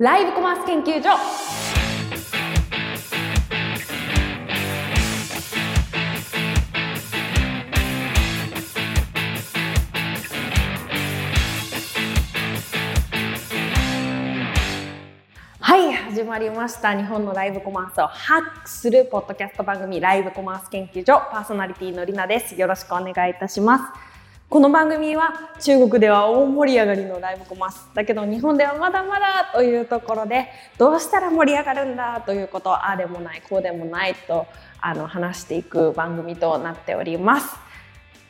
ライブコマース研究所。はい始まりました。日本のライブコマースをハックするポッドキャスト番組ライブコマース研究所。パーソナリティのりなです。よろしくお願いいたします。この番組は中国では大盛り上がりのライブコマースだけど日本ではまだまだというところでどうしたら盛り上がるんだということをああでもないこうでもないとあの話していく番組となっております。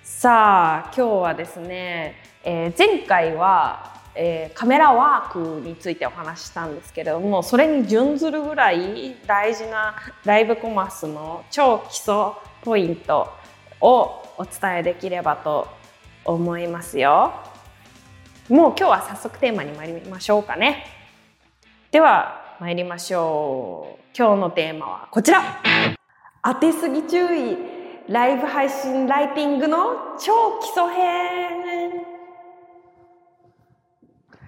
さあ今日はですね、えー、前回はえー、カメラワークについてお話ししたんですけれどもそれに準ずるぐらい大事なライブコマースの超基礎ポイントをお伝えできればと思いますよ。もう今日は早速テーマに参りましょうかね。では参りましょう。今日のテーマはこちら。当てすぎ注意。ライブ配信ライティングの超基礎編。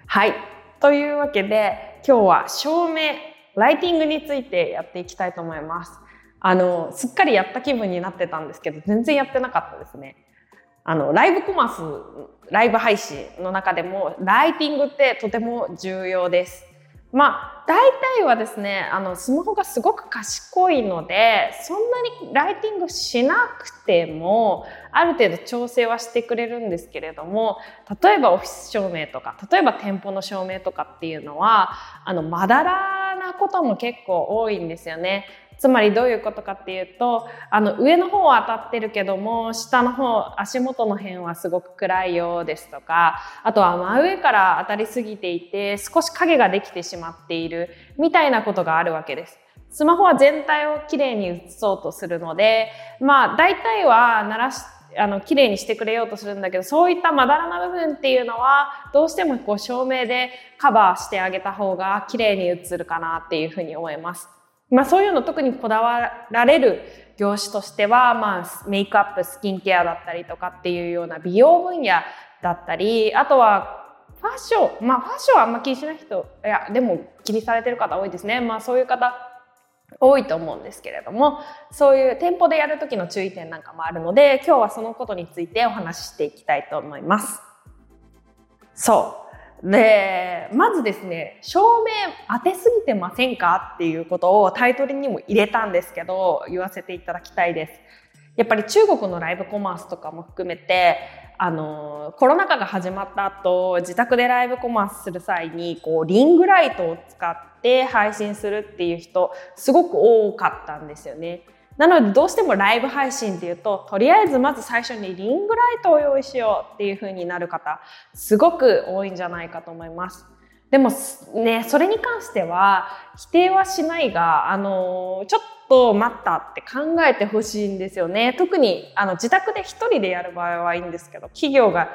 はい。というわけで、今日は照明、ライティングについてやっていきたいと思います。あの、すっかりやった気分になってたんですけど、全然やってなかったですね。あの、ライブコマース、ライブ配信の中でも、ライティングってとても重要です。まあ大体はですねあのスマホがすごく賢いのでそんなにライティングしなくてもある程度調整はしてくれるんですけれども例えばオフィス照明とか例えば店舗の照明とかっていうのはあのまだらなことも結構多いんですよね。つまりどういうことかっていうとあの上の方は当たってるけども下の方足元の辺はすごく暗いようですとかあとは真上から当たりすぎていて少し影ができてしまっているみたいなことがあるわけです。スマホは全体をきれいに映そうとするのでまあ大体は鳴らしあの綺麗にしてくれようとするんだけどそういったまだらな部分っていうのはどうしてもこう照明でカバーしてあげた方が綺麗に映るかなっていうふうに思います。まあそういうの特にこだわられる業種としては、まあメイクアップ、スキンケアだったりとかっていうような美容分野だったり、あとはファッション、まあファッションはあんま気にしない人、いや、でも気にされてる方多いですね。まあそういう方多いと思うんですけれども、そういう店舗でやるときの注意点なんかもあるので、今日はそのことについてお話ししていきたいと思います。そう。で、まずですね、照明当てすぎてませんかっていうことをタイトルにも入れたんですけど、言わせていただきたいです。やっぱり中国のライブコマースとかも含めて、あの、コロナ禍が始まった後、自宅でライブコマースする際に、こう、リングライトを使って配信するっていう人、すごく多かったんですよね。なのでどうしてもライブ配信っていうととりあえずまず最初にリングライトを用意しようっていう風になる方すごく多いんじゃないかと思います。でもねそれに関しては否定はしないがあのちょっと待ったって考えてほしいんですよね。特にあの自宅で1人でやる場合はいいんですけど企業が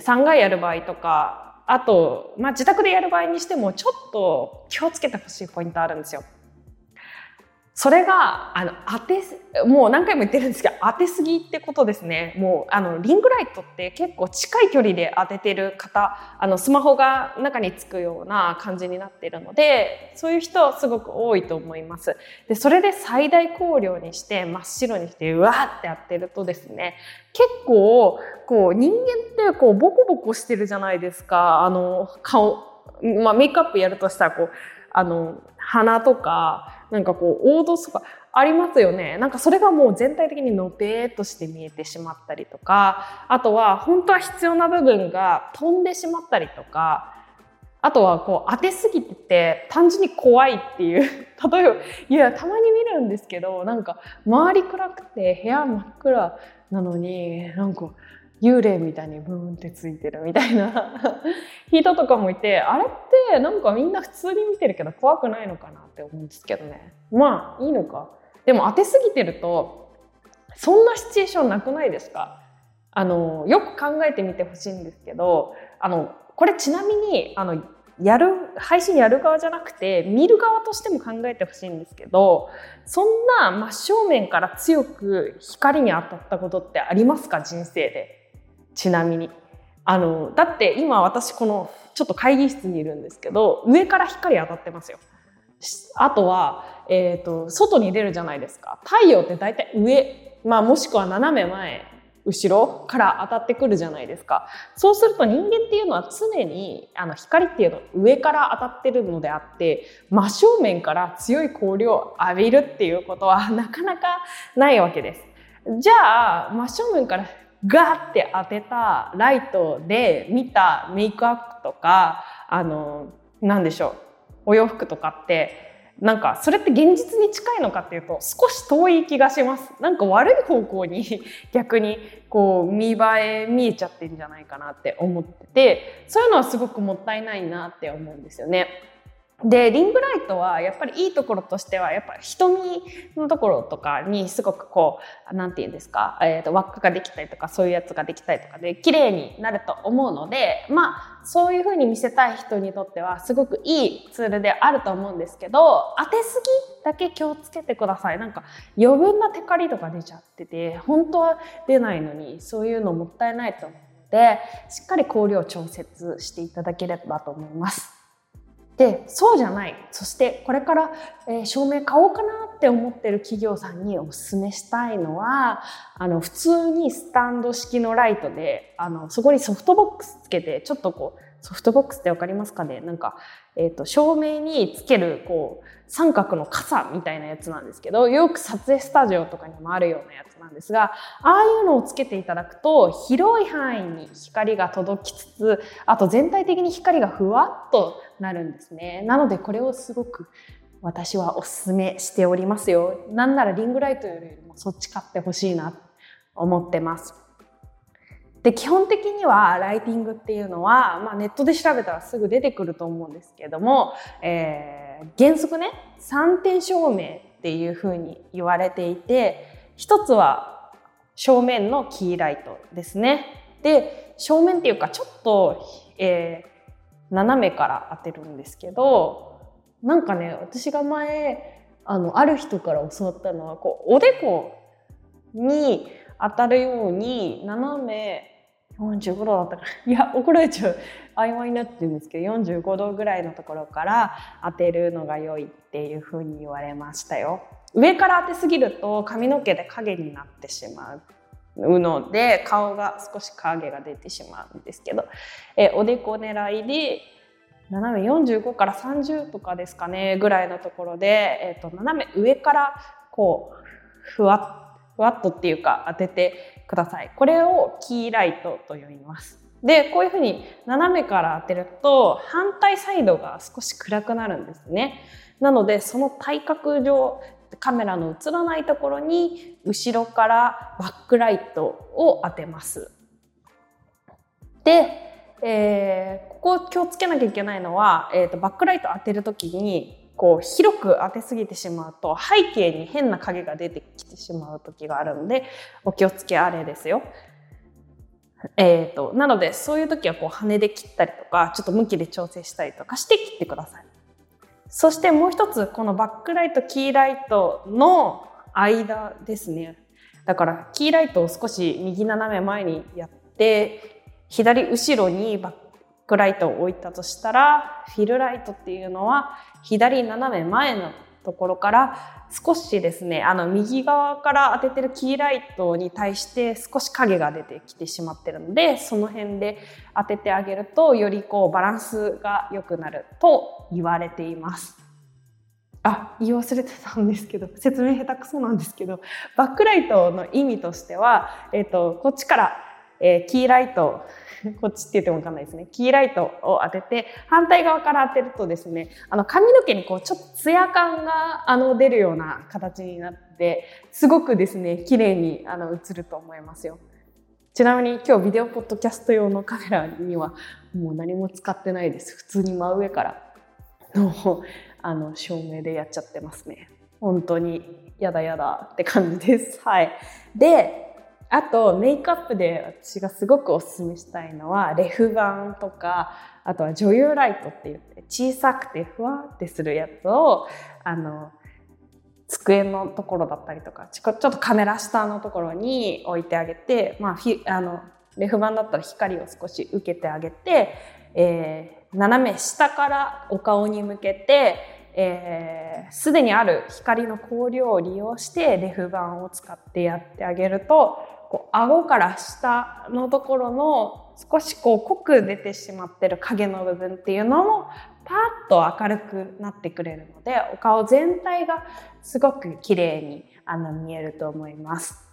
3回やる場合とかあと、まあ、自宅でやる場合にしてもちょっと気をつけてほしいポイントあるんですよ。それが、あの、当て、もう何回も言ってるんですけど、当てすぎってことですね。もう、あの、リングライトって結構近い距離で当ててる方、あの、スマホが中につくような感じになっているので、そういう人すごく多いと思います。で、それで最大光量にして真っ白にして、うわーってやってるとですね、結構、こう、人間ってこう、ボコボコしてるじゃないですか。あの、顔、まあ、メイクアップやるとしたら、こう、あの、鼻とか、なんかこう、凹凸とかありますよね。なんかそれがもう全体的にのぺーっとして見えてしまったりとか、あとは本当は必要な部分が飛んでしまったりとか、あとはこう当てすぎてて単純に怖いっていう。例えば、いや、たまに見るんですけど、なんか周り暗くて部屋真っ暗なのに、なんか幽霊みたいにブーンってついてるみたいな。人とかもいてあれってなんかみんな普通に見てるけど怖くないのかなって思うんですけどね。まあいいのか。でも当てすぎてるとそんなシチュエーションなくないですか？あのよく考えてみてほしいんですけどあのこれちなみにあのやる配信やる側じゃなくて見る側としても考えてほしいんですけどそんな真正面から強く光に当たったことってありますか？人生で。ちなみに。あのだって今私このちょっと会議室にいるんですけど上から光当たってますよ。あとは、えーと、外に出るじゃないですか太陽って大体上、まあ、もしくは斜め前後ろから当たってくるじゃないですかそうすると人間っていうのは常にあの光っていうのは上から当たってるのであって真正面から強い光量を浴びるっていうことはなかなかないわけです。じゃあ真正面からガーって当てたライトで見たメイクアップとかあの何でしょうお洋服とかってなんかそれって現実に近いのかっていうと少し遠い気がしますなんか悪い方向に 逆にこう見栄え見えちゃってんじゃないかなって思っててそういうのはすごくもったいないなって思うんですよね。でリングライトはやっぱりいいところとしてはやっぱ瞳のところとかにすごくこう何て言うんですか、えーと、輪っかができたりとかそういうやつができたりとかで綺麗になると思うのでまあそういう風に見せたい人にとってはすごくいいツールであると思うんですけど当てすぎだけ気をつけてくださいなんか余分なテカリとか出ちゃってて本当は出ないのにそういうのもったいないと思ってしっかり光量調節していただければと思います。でそうじゃない。そしてこれから、えー、照明買おうかなって思ってる企業さんにおすめしたいのはあの普通にスタンド式のライトであのそこにソフトボックスつけてちょっとこうソフトボックスって分かりますかね？なんか、えーと、照明につけるこう三角の傘みたいなやつなんですけどよく撮影スタジオとかにもあるようなやつなんですがああいうのをつけていただくと広い範囲に光が届きつつあと全体的に光がふわっとなるんですね。なのでこれをすごく私はおすすめしておりますよ。なんならリングライトよりもそっち買ってほしいなと思ってます。で基本的にはライティングっていうのは、まあ、ネットで調べたらすぐ出てくると思うんですけども、えー、原則ね3点照明っていうふうに言われていて一つは正面のキーライトですね。で正面っていうかちょっと、えー、斜めから当てるんですけどなんかね私が前あのある人から教わったのはこうおでこに当たるように斜め45度だったから いや怒られちゃう曖昧になってるんですけど45度ぐらいのところから当てるのが良いっていうふうに言われましたよ。上から当てすぎると髪の毛で影になってしまうので顔が少し影が出てしまうんですけどえおでこ狙いで斜め45から30とかですかねぐらいのところで、えーと、斜め上からこうふわふわっとっていうか当ててください。これをキーライトと呼びます。で、こういうふうに斜めから当てると反対サイドが少し暗くなるんですね。なので、その対角上、カメラの映らないところに後ろからバックライトを当てます。で、えー、ここ気をつけなきゃいけないのは、えーと、バックライト当てる時にこう広く当てすぎてしまうと背景に変な影が出てきてしまう時があるのでお気をつけあれですよ。えーと、なのでそういう時はこう羽で切ったりとかちょっと向きで調整したりとかして切ってください。そしてもう一つこのバックライトキーライトの間ですね。だからキーライトを少し右斜め前にやって左後ろにバックライトを置いたとしたらフィルライトっていうのは左斜め前のところから少しですねあの右側から当ててるキーライトに対して少し影が出てきてしまってるのでその辺で当ててあげるとよりこうバランスが良くなると言われています。あ言い忘れてたんですけど説明下手くそなんですけどバックライトの意味としては、えーとこっちから、えー、キーライト こっちって言ってもわかんないですね。キーライトを当てて、反対側から当てるとですね、あの髪の毛にこうちょっとツヤ感があの出るような形になって、すごくですね、綺麗にあの映ると思いますよ。ちなみに今日ビデオポッドキャスト用のカメラにはもう何も使ってないです。普通に真上からのあの照明でやっちゃってますね。本当にやだやだって感じです。はい。で、あとメイクアップで私がすごくおすすめしたいのはレフ板とかあとは女優ライトって言って小さくてふわってするやつをあの机のところだったりとかちょっとカメラ下のところに置いてあげて、まあ、あのレフ板だったら光を少し受けてあげて、えー、斜め下からお顔に向けてすで、ー、にある光の光量を利用してレフ板を使ってやってあげるとこう顎から下のところの少しこう濃く出てしまってる影の部分っていうのもパッと明るくなってくれるのでお顔全体がすごく綺麗にあの見えると思います。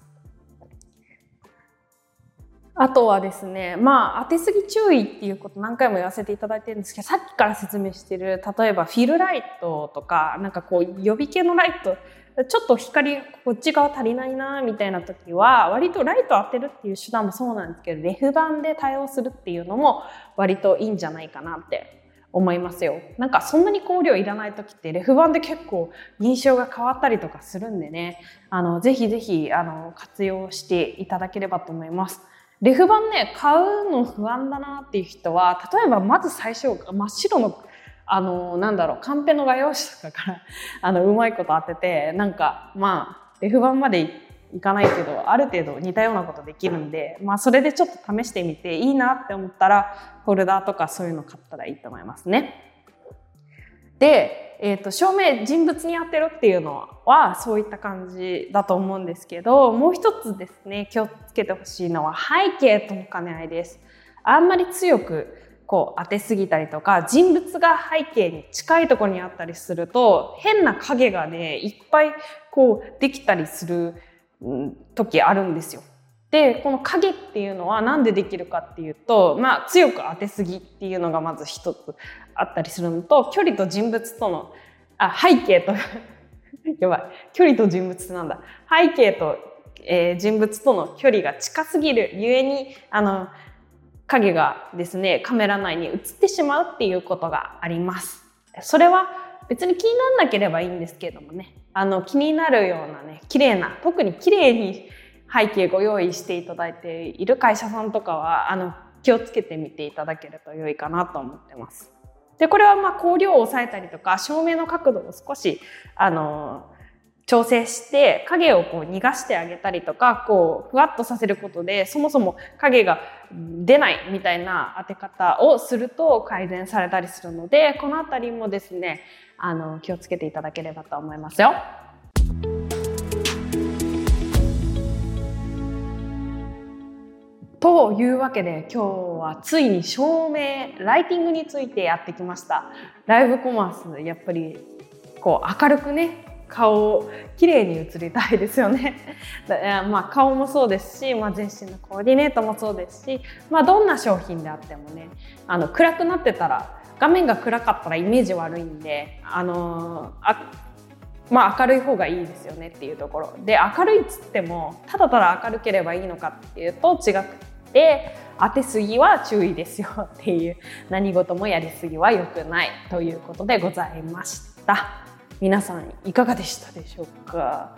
あとはですね、まあ、当てすぎ注意っていうこと何回も言わせていただいてるんですけど、さっきから説明してる、例えばフィルライトとか、なんかこう予備系のライト、ちょっと光こっち側足りないなみたいな時は、割とライト当てるっていう手段もそうなんですけど、レフ板で対応するっていうのも割といいんじゃないかなって思いますよ。なんかそんなに光量いらない時ってレフ板で結構印象が変わったりとかするんでね、あの、ぜひぜひ、あの、活用していただければと思います。レフ板ね、買うの不安だなっていう人は、例えばまず最初、真っ白の、あの、なんだろう、カンペの画用紙とかから、あの、うまいこと当てて、なんか、まあ、レフ板までいかないけど、ある程度似たようなことできるんで、まあ、それでちょっと試してみていいなって思ったら、フォルダーとかそういうの買ったらいいと思いますね。で、えーと、照明人物に当てるっていうのはそういった感じだと思うんですけどもう一つですね気をつけてほしいのは背景との兼ね合いです。あんまり強くこう当てすぎたりとか人物が背景に近いところにあったりすると変な影がねいっぱいこうできたりする時あるんですよ。でこの影っていうのは何でできるかっていうと、まあ、強く当てすぎっていうのがまず一つあったりするのと距離と人物とのあ背景と やばい。距離と人物ってなんだ。背景と、えー、人物との距離が近すぎるゆえにあの影がですねカメラ内に映ってしまうっていうことがあります。それは別に気にならなければいいんですけれどもね。あの気になるようなね綺麗な特に綺麗に背景ご用意していただいている会社さんとかはあの気をつけてみていただけると良いかなと思ってます。でこれはまあ光量を抑えたりとか照明の角度を少しあの調整して影をこう逃がしてあげたりとかこうふわっとさせることでそもそも影が出ないみたいな当て方をすると改善されたりするのでこの辺りもですねあの気をつけていただければと思いますよ。というわけで今日はついに照明ライティングについてやってきました。ライブコマースやっぱりこう明るくね顔を綺麗に映りたいですよね。まあ顔もそうですし、まあ、全身のコーディネートもそうですし、まあ、どんな商品であってもねあの暗くなってたら画面が暗かったらイメージ悪いんであのあまあ、明るい方がいいですよねっていうところ。で明るいっつってもただただ明るければいいのかっていうと違くてて当てすぎは注意ですよっていう何事もやりすぎは良くないということでございました。皆さんいかがでしたでしょうか？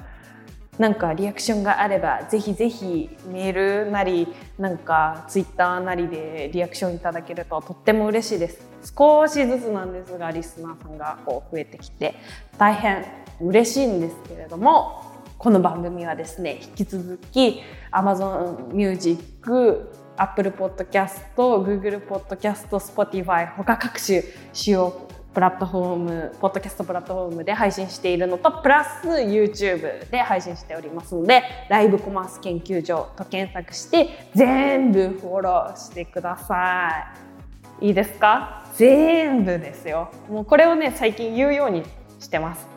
なんかリアクションがあればぜひぜひメールなりなんかツイッターなりでリアクションいただけるととっても嬉しいです。少しずつなんですがリスナーさんがこう増えてきて大変嬉しいんですけれどもこの番組はですね引き続き Amazon Music、Apple Podcast、Google Podcast、Spotify 他各種主要プラットフォーム、ポッドキャストプラットフォームで配信しているのと、プラス YouTube で配信しておりますので、ライブコマース研究所と検索して、全部フォローしてください。いいですか？全部ですよ。もうこれをね、最近言うようにしてます。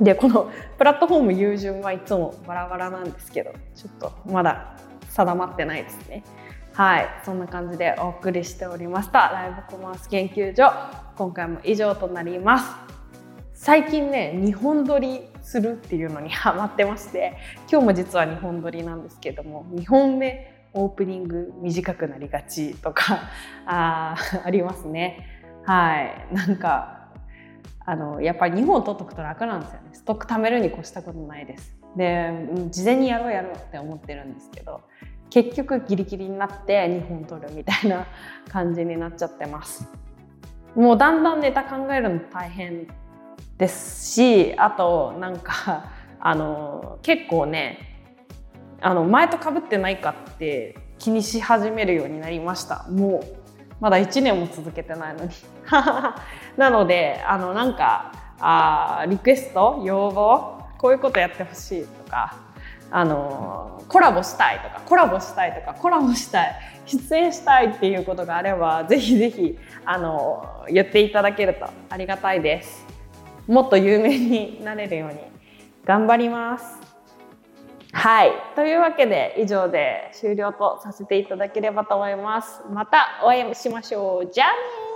でこのプラットフォーム言う順はいつもバラバラなんですけどちょっとまだ定まってないですね。はい。そんな感じでお送りしておりました。ライブコマース研究所。今回も以上となります。最近ね日本撮りするっていうのにハマってまして今日も実は日本撮りなんですけども2本目オープニング短くなりがちとかあありますね。はい。なんかあのやっぱり2本取っとくと楽なんですよね。ストック貯めるに越したことないです。で事前にやろうやろうって思ってるんですけど結局ギリギリになって2本取るみたいな感じになっちゃってます。もうだんだんネタ考えるの大変ですしあとなんか あの結構ねあの前とかぶってないかって気にし始めるようになりました。もうまだ1年も続けてないのに。なのであのなんかあリクエスト要望こういうことやってほしいとかあのコラボしたいとかコラボしたいとかコラボしたい出演したいっていうことがあればぜひぜひあの言っていただけるとありがたいです。もっと有名になれるように頑張ります。はい。というわけで以上で終了とさせていただければと思います。またお会いしましょう。じゃあね